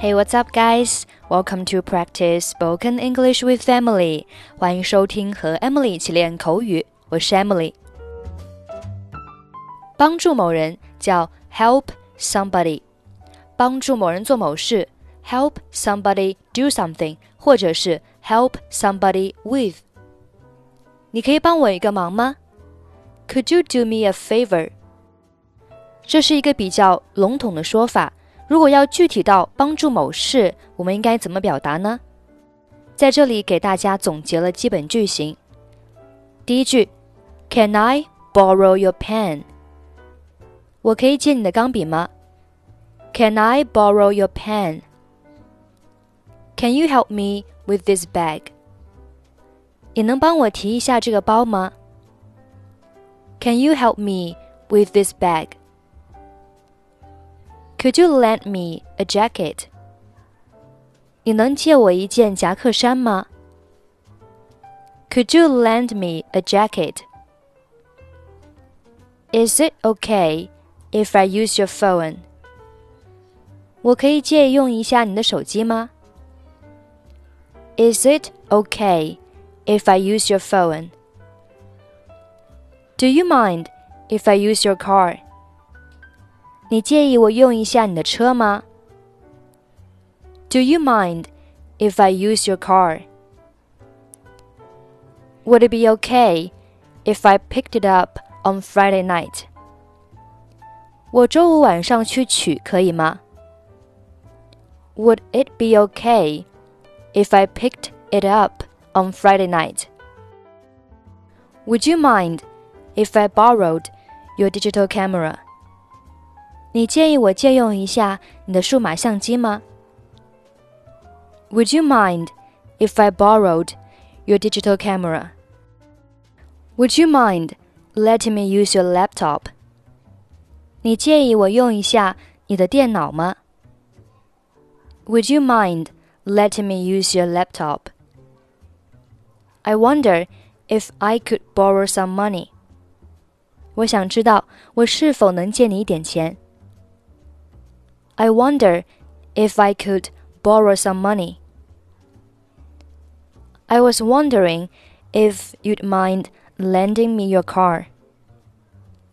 Hey, what's up, guys? Welcome to practice spoken English with Emily. 欢迎收听和 Emily 一起练口语，我是 Emily。帮助某人叫 help somebody，帮助某人做某事 help somebody do something，或者是 help somebody with。你可以帮我一个忙吗？Could you do me a favor？这是一个比较笼统的说法。 如果要具体到帮助某事，我们应该怎么表达呢？在这里给大家总结了基本句型。第一句，Can I borrow your pen？我可以借你的钢笔吗？Can I borrow your pen？Can you help me with this bag？你能帮我提一下这个包吗？Can you help me with this bag？bag？Could you lend me a jacket? 你能借我一件夹克衫吗？Could you lend me a jacket? Is it okay if I use your phone? 我可以借用一下你的手机吗？Is it okay if I use your phone? Do you mind if I use your car? 你介意我用一下你的车吗？Do you mind if I use your car? Would it be okay if I picked it up on Friday night? 我周五晚上去取可以吗？Would it be okay if I picked it up on Friday night? Would you mind if I borrowed your digital camera? 你介意我借用一下你的数码相机吗？Would you mind if I borrowed your digital camera? Would you mind letting me use your laptop? 你介意我用一下你的电脑吗？Would you mind letting me use your laptop? I wonder if I could borrow some money. 我想知道我是否能借你一点钱。 I wonder if I could borrow some money. I was wondering if you'd mind lending me your car.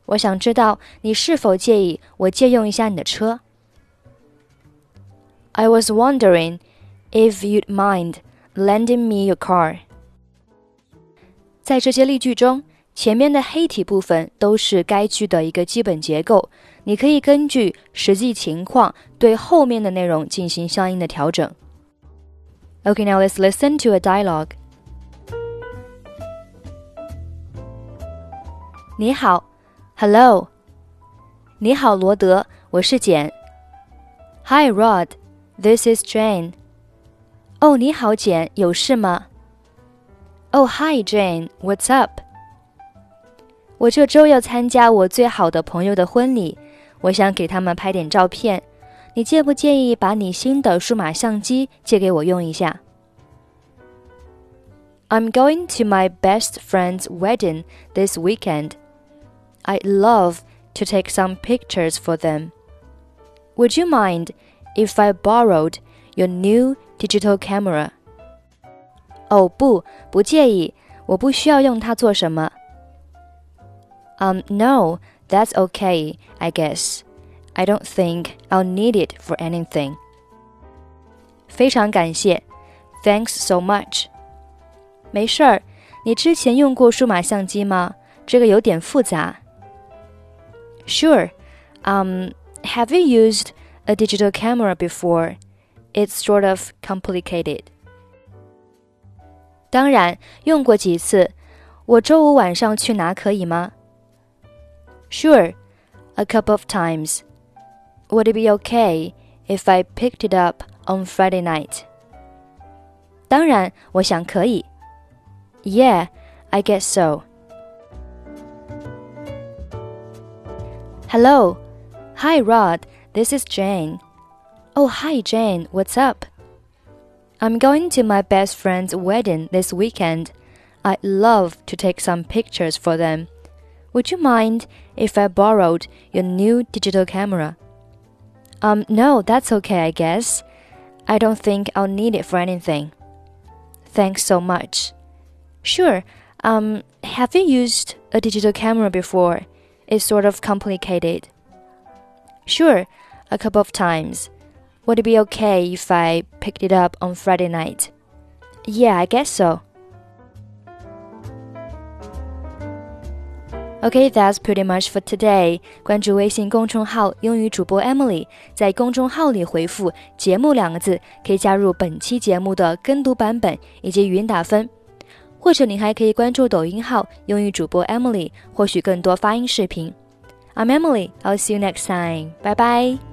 我想知道你是否介意我借用一下你的车。I was wondering if you'd mind lending me your car. 在这些例句中，前面的黑体部分都是该句的一个基本结构， 你可以根据实际情况对后面的内容进行相应的调整。Okay, now let's listen to a dialogue. 你好，Hello。你好，罗德，我是简。Hi, Rod. This is Jane. 哦，你好，简，有事吗？Oh, hi, Jane. What's up? 我这周要参加我最好的朋友的婚礼， 我想给他们拍点照片。你介不介意把你新的数码相机借给我用一下？I'm going to my best friend's wedding this weekend. I'd love to take some pictures for them. Would you mind if I borrowed your new digital camera? 哦，不，不介意，我不需要用它做什么。um, no, that's okay, I guess. I don't think I'll need it for anything. 非常感谢，Thanks so much. 没事儿，你之前用过数码相机吗？这个有点复杂。Sure. Um, have you used a digital camera before? It's sort of complicated. 当然，用过几次。我周五晚上去拿可以吗 ？Sure, a couple of times. Would it be okay if I picked it up on Friday night? 当然，我想可以。Yeah, I guess so. Hello. Hi, Rod. This is Jane. Oh, hi, Jane. What's up? I'm going to my best friend's wedding this weekend. I'd love to take some pictures for them. Would you mind if I borrowed your new digital camera? Um, no, that's okay, I guess. I don't think I'll need it for anything. Thanks so much. Sure. Um, have you used a digital camera before? It's sort of complicated. Sure, a couple of times. Would it be okay if I picked it up on Friday night? Yeah, I guess so. Okay, that's pretty much for today. 关注微信公众号“英语主播 Emily”，在公众号里回复“节目”两个字，可以加入本期节目的跟读版本以及语音打分。或者你还可以关注抖音号“英语主播 Emily”，获取更多发音视频。I'm Emily. I'll see you next time. Bye bye.